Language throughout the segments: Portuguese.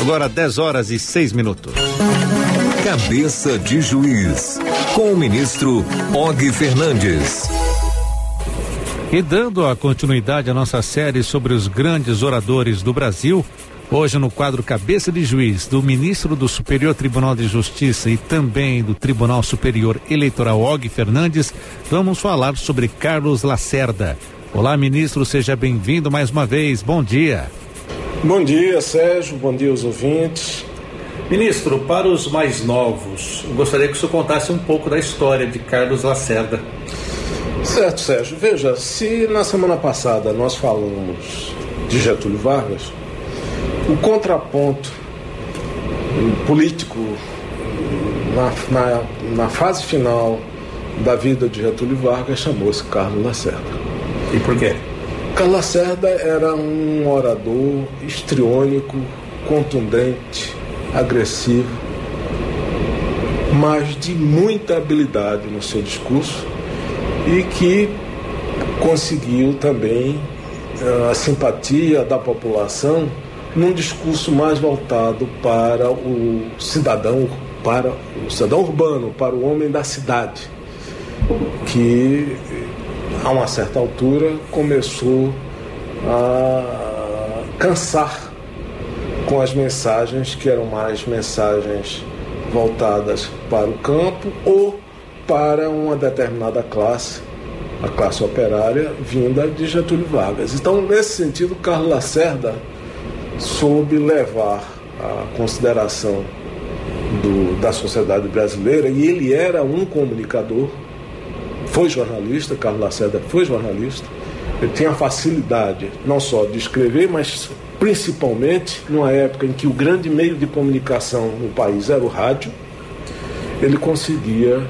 Agora 10 horas e 6 minutos. Cabeça de Juiz, com o ministro Og Fernandes. E dando a continuidade à nossa série sobre os grandes oradores do Brasil, hoje no quadro Cabeça de Juiz do ministro do Superior Tribunal de Justiça e também do Tribunal Superior Eleitoral Og Fernandes, vamos falar sobre Carlos Lacerda. Olá, ministro, seja bem-vindo mais uma vez. Bom dia. Bom dia, Sérgio. Bom dia aos ouvintes. Ministro, para os mais novos, gostaria que o senhor contasse um pouco da história de Carlos Lacerda. Certo, Sérgio. Veja, se na semana passada nós falamos de Getúlio Vargas, o contraponto político na, na, na fase final da vida de Getúlio Vargas chamou-se Carlos Lacerda. E por quê? Carlos Lacerda era um orador histriônico, contundente, agressivo, mas de muita habilidade no seu discurso e que conseguiu também eh, a simpatia da população num discurso mais voltado para o cidadão, para o cidadão urbano, para o homem da cidade, que a uma certa altura começou a cansar com as mensagens que eram mais mensagens voltadas para o campo ou para uma determinada classe, a classe operária, vinda de Getúlio Vargas. Então, nesse sentido, Carlos Lacerda soube levar a consideração do, da sociedade brasileira e ele era um comunicador, foi jornalista, Carlos Lacerda foi jornalista, ele tinha facilidade não só de escrever, mas principalmente numa época em que o grande meio de comunicação no país era o rádio, ele conseguia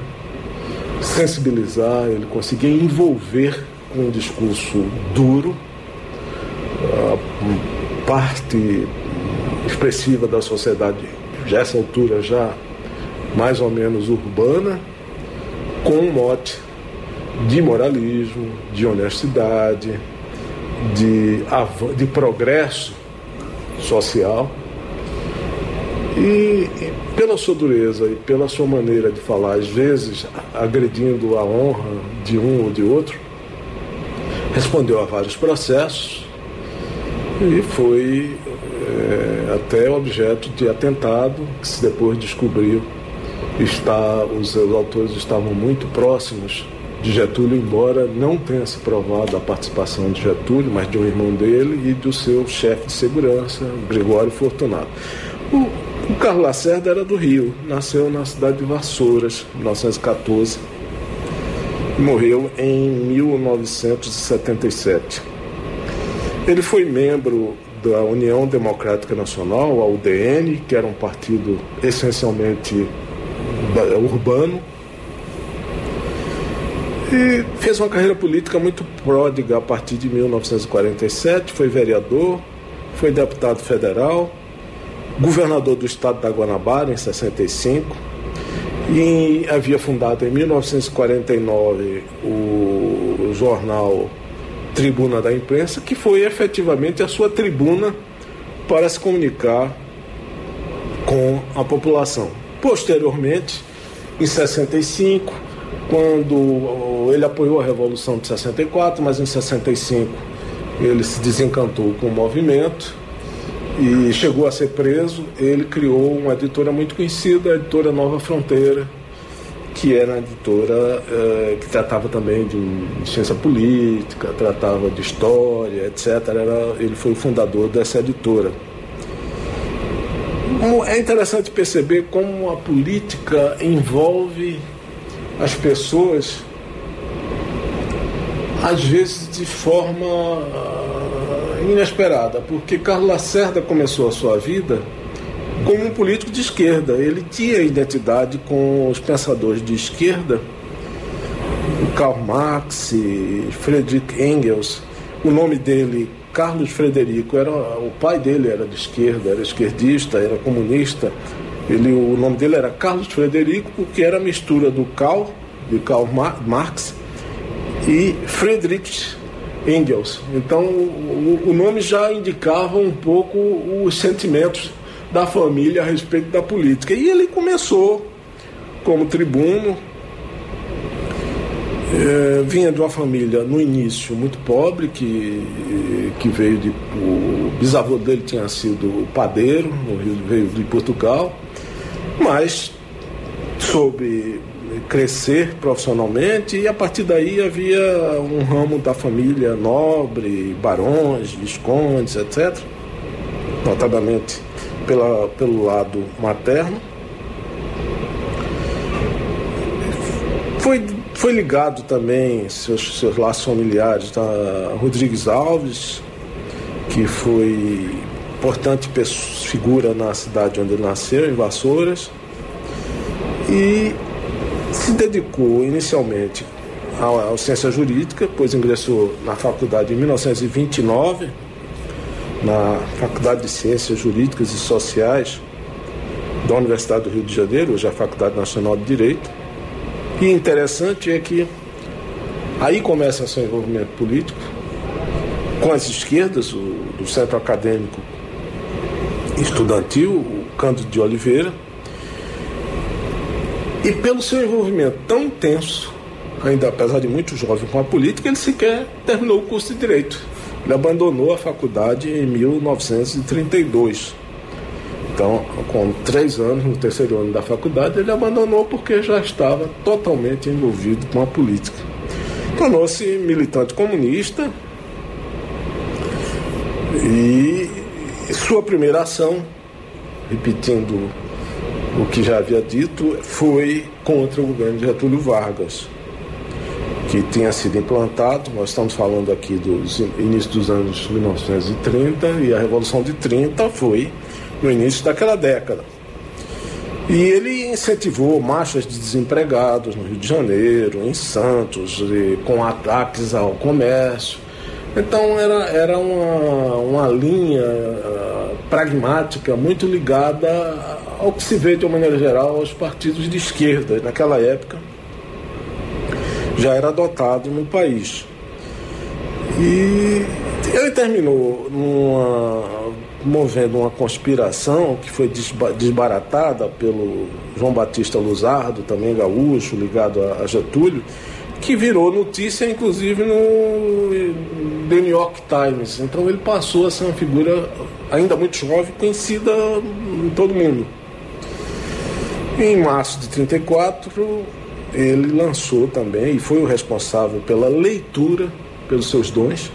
sensibilizar, ele conseguia envolver com um discurso duro a parte expressiva da sociedade, já essa altura já mais ou menos urbana, com um mote de moralismo, de honestidade, de, de progresso social. E, e, pela sua dureza e pela sua maneira de falar, às vezes agredindo a honra de um ou de outro, respondeu a vários processos e foi é, até objeto de atentado, que se depois descobriu está, os, os autores estavam muito próximos de Getúlio, embora não tenha se provado a participação de Getúlio, mas de um irmão dele e do seu chefe de segurança, Gregório Fortunato. O, o Carlos Lacerda era do Rio, nasceu na cidade de Vassouras, em 1914, e morreu em 1977. Ele foi membro da União Democrática Nacional, a UDN, que era um partido essencialmente urbano, e fez uma carreira política muito pródiga a partir de 1947. Foi vereador, foi deputado federal, governador do estado da Guanabara em 65 e havia fundado em 1949 o jornal Tribuna da Imprensa, que foi efetivamente a sua tribuna para se comunicar com a população. Posteriormente, em 65, quando ele apoiou a Revolução de 64, mas em 65 ele se desencantou com o movimento e chegou a ser preso. Ele criou uma editora muito conhecida, a editora Nova Fronteira, que era uma editora eh, que tratava também de, de, ciência política, tratava de história, etc. Era, ele foi o fundador dessa editora. É interessante perceber como a política envolve as pessoas, às vezes de forma ah, inesperada, porque Carlos Lacerda começou a sua vida como um político de esquerda. Ele tinha identidade com os pensadores de esquerda, Karl Marx, Friedrich Engels. O nome dele, Carlos Frederico, era o pai dele era de esquerda, era esquerdista, era comunista. Ele, o nome dele era Carlos Frederico, porque era a mistura do Karl, de Karl Marx, e Friedrich Engels. Então, o, o nome já indicava um pouco os sentimentos da família a respeito da política. E ele começou como tribuno, é, vinha de uma família no início muito pobre, que, que veio de. O bisavô dele tinha sido padeiro, veio de Portugal, mas soube crescer profissionalmente e a partir daí havia um ramo da família nobre, barões, viscondes, etc., notadamente pela, pelo lado materno. Foi, foi ligado também seus, seus laços familiares a Rodrigues Alves, que foi importante figura na cidade onde ele nasceu, em Vassouras, e se dedicou inicialmente à, à ciência jurídica, depois ingressou na faculdade em 1929, na Faculdade de Ciências Jurídicas e Sociais da Universidade do Rio de Janeiro, hoje é a Faculdade Nacional de Direito. E interessante é que aí começa seu envolvimento político com as esquerdas, o, do Centro Acadêmico Estudantil, o Cândido de Oliveira, e pelo seu envolvimento tão intenso, ainda apesar de muito jovem com a política, ele sequer terminou o curso de Direito. Ele abandonou a faculdade em 1932. Então, com três anos, no terceiro ano da faculdade, ele abandonou porque já estava totalmente envolvido com a política. Tornou-se militante comunista e sua primeira ação, repetindo o que já havia dito, foi contra o governo de Getúlio Vargas, que tinha sido implantado. Nós estamos falando aqui do início dos anos 1930 e a Revolução de 30 foi no início daquela década. E ele incentivou marchas de desempregados no Rio de Janeiro, em Santos, com ataques ao comércio. Então era, era uma, uma linha uh, pragmática muito ligada ao que se vê de uma maneira geral aos partidos de esquerda. Naquela época já era adotado no país. E ele terminou numa, movendo uma conspiração que foi desbaratada pelo João Batista Luzardo, também gaúcho, ligado a Getúlio, que virou notícia inclusive no The New York Times. Então ele passou a ser uma figura ainda muito jovem, conhecida em todo mundo. Em março de 34, ele lançou também e foi o responsável pela leitura, pelos seus dons,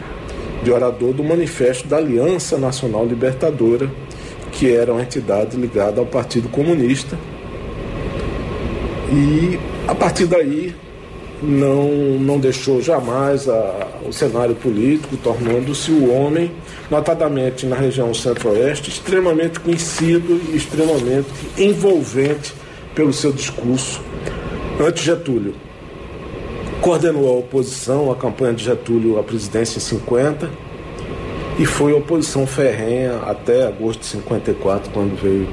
de orador do Manifesto da Aliança Nacional Libertadora, que era uma entidade ligada ao Partido Comunista. E a partir daí não, não deixou jamais a, o cenário político, tornando-se o homem, notadamente na região centro-oeste, extremamente conhecido e extremamente envolvente pelo seu discurso anti-Getúlio. Coordenou a oposição à campanha de Getúlio à presidência em 50 e foi oposição ferrenha até agosto de 54, quando veio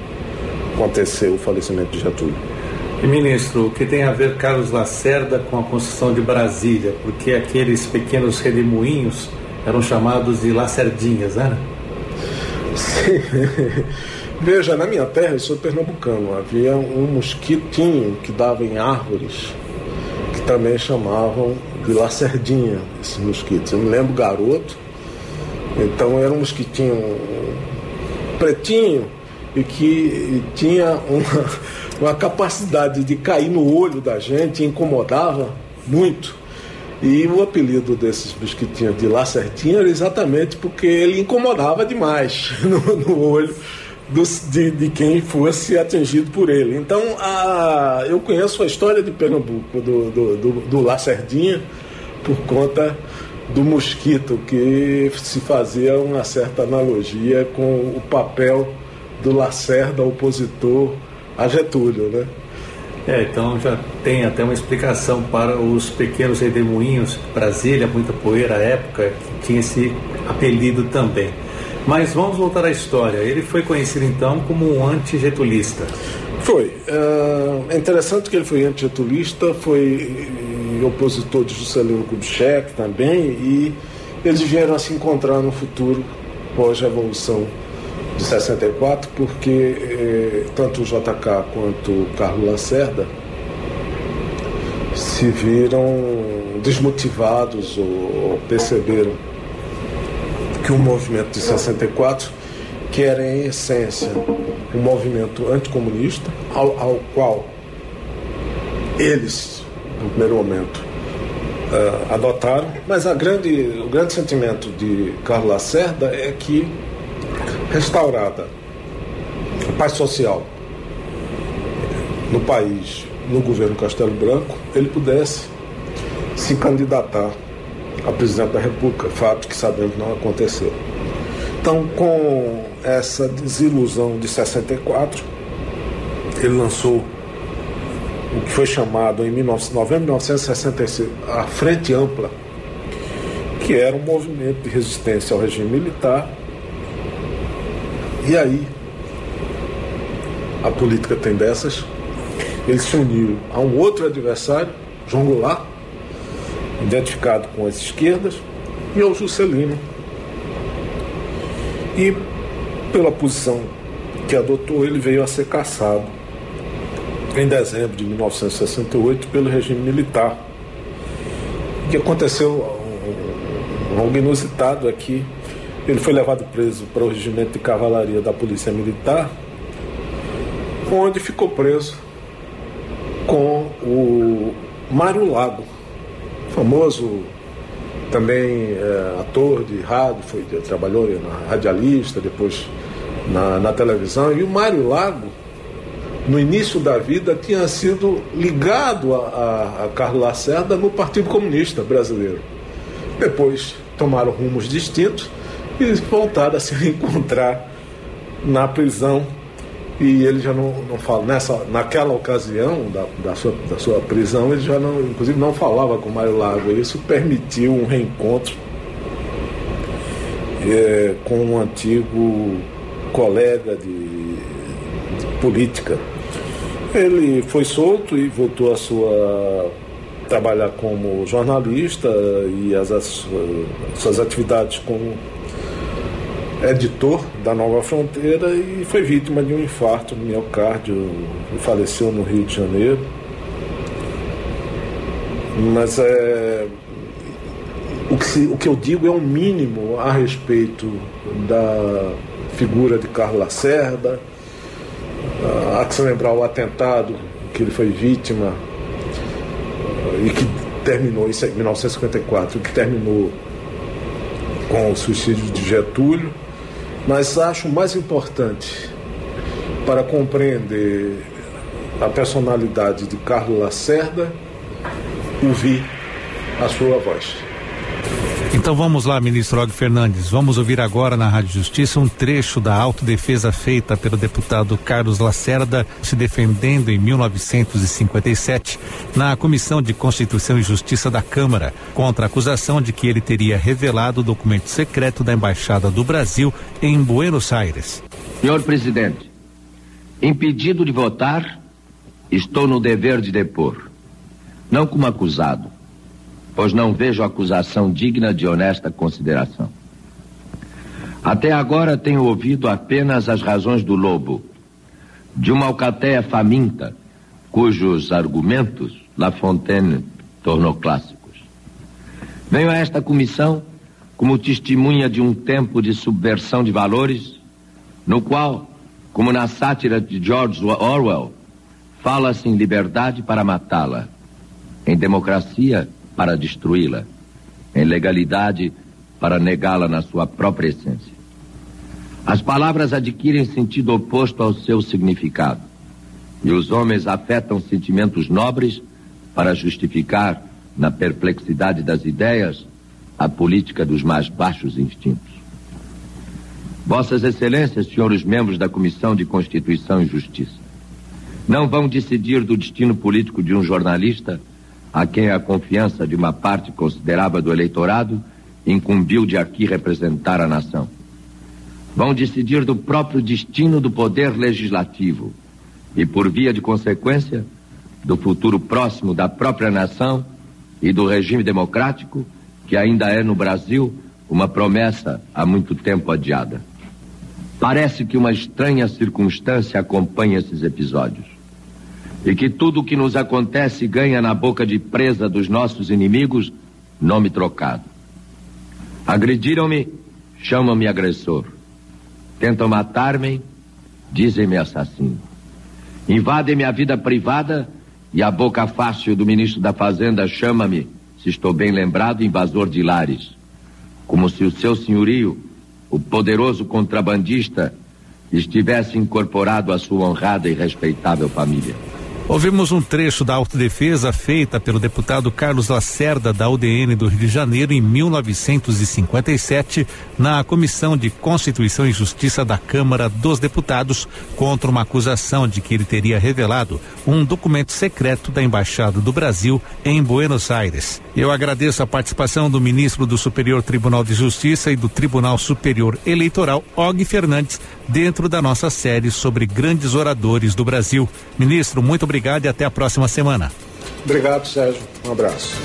acontecer o falecimento de Getúlio. Ministro, o que tem a ver Carlos Lacerda com a construção de Brasília? Porque aqueles pequenos redemoinhos eram chamados de lacerdinhas, né? Sim. Veja, na minha terra, eu sou pernambucano, havia um mosquitinho que dava em árvores, que também chamavam de lacerdinha, esses mosquitos. Eu me lembro garoto, então era um mosquitinho pretinho e que tinha uma, uma capacidade de cair no olho da gente, incomodava muito. E o apelido desses mosquitinhos de lacerdinha era exatamente porque ele incomodava demais no, no olho do, de, de, quem fosse atingido por ele. Então, a, eu conheço a história de Pernambuco, do, do, do, do Lacerdinha, por conta do mosquito, que se fazia uma certa analogia com o papel do Lacerda, opositor a Getúlio, né? É, então já tem até uma explicação para os pequenos redemoinhos, Brasília, muita poeira à época, que tinha esse apelido também. Mas vamos voltar à história. Ele foi conhecido então como um antigetulista. Foi. É interessante que ele foi antigetulista, foi opositor de Juscelino Kubitschek também, e eles vieram a se encontrar no futuro pós-revolução de 64, porque eh, tanto o JK quanto o Carlos Lacerda se viram desmotivados ou, ou perceberam que o movimento de 64, que era em essência um movimento anticomunista, ao, ao qual eles, no primeiro momento, uh, adotaram, mas a grande, o grande sentimento de Carlos Lacerda é que, restaurada a paz social no país, no governo Castelo Branco, ele pudesse se candidatar a presidente da República, fato que sabemos não aconteceu. Então, com essa desilusão de 64, ele lançou o que foi chamado em 19, novembro de 1966 a Frente Ampla, que era um movimento de resistência ao regime militar. E aí, a política tem dessas, ele se uniu a um outro adversário, João Goulart, identificado com as esquerdas, e ao Juscelino. E pela posição que adotou, ele veio a ser caçado em dezembro de 1968 pelo regime militar. O que aconteceu algo inusitado aqui. Ele foi levado preso para o regimento de cavalaria da Polícia Militar, onde ficou preso com o Mário Lago, famoso também é, ator de rádio, foi, trabalhou na radialista, depois na, na televisão. E o Mário Lago, no início da vida, tinha sido ligado a, a, a Carlos Lacerda no Partido Comunista Brasileiro. Depois tomaram rumos distintos e voltaram a se reencontrar na prisão e ele já não, não fala, nessa, naquela ocasião da, da, sua, da sua prisão, ele já não, inclusive não falava com o Mário Lago, isso permitiu um reencontro é, com um antigo colega de, de, política. Ele foi solto e voltou a sua trabalhar como jornalista e as, as suas atividades como editor da Nova Fronteira e foi vítima de um infarto no miocárdio e faleceu no Rio de Janeiro. Mas é, o, que se, o que eu digo é um mínimo a respeito da figura de Carlos Lacerda. Há que se lembrar o atentado que ele foi vítima e que terminou, é em 1954, que terminou com o suicídio de Getúlio mas acho mais importante para compreender a personalidade de Carlos Lacerda ouvir a sua voz. Então vamos lá, ministro Og Fernandes. Vamos ouvir agora na Rádio Justiça um trecho da autodefesa feita pelo deputado Carlos Lacerda, se defendendo em 1957 na Comissão de Constituição e Justiça da Câmara, contra a acusação de que ele teria revelado o documento secreto da Embaixada do Brasil em Buenos Aires. Senhor presidente, impedido de votar, estou no dever de depor. Não como acusado pois não vejo acusação digna de honesta consideração. Até agora tenho ouvido apenas as razões do lobo, de uma alcateia faminta, cujos argumentos La Fontaine tornou clássicos. Venho a esta comissão como testemunha de um tempo de subversão de valores, no qual, como na sátira de George Orwell, fala-se em liberdade para matá-la, em democracia para destruí-la, em legalidade para negá-la na sua própria essência. As palavras adquirem sentido oposto ao seu significado, e os homens afetam sentimentos nobres para justificar, na perplexidade das ideias, a política dos mais baixos instintos. Vossas Excelências, senhores membros da Comissão de Constituição e Justiça, não vão decidir do destino político de um jornalista a quem a confiança de uma parte considerável do eleitorado incumbiu de aqui representar a nação. Vão decidir do próprio destino do poder legislativo e, por via de consequência, do futuro próximo da própria nação e do regime democrático, que ainda é no Brasil uma promessa há muito tempo adiada. Parece que uma estranha circunstância acompanha esses episódios. E que tudo o que nos acontece ganha na boca de presa dos nossos inimigos nome trocado. Agrediram-me, chamam-me agressor. Tentam matar-me, dizem-me assassino. Invadem minha vida privada e a boca fácil do ministro da Fazenda chama-me, se estou bem lembrado, invasor de lares. Como se o seu senhorio, o poderoso contrabandista, estivesse incorporado à sua honrada e respeitável família. Ouvimos um trecho da autodefesa feita pelo deputado Carlos Lacerda da UDN do Rio de Janeiro em 1957 na Comissão de Constituição e Justiça da Câmara dos Deputados contra uma acusação de que ele teria revelado um documento secreto da Embaixada do Brasil em Buenos Aires. Eu agradeço a participação do ministro do Superior Tribunal de Justiça e do Tribunal Superior Eleitoral, Og Fernandes, dentro da nossa série sobre grandes oradores do Brasil. Ministro, muito obrigado e até a próxima semana. Obrigado, Sérgio. Um abraço.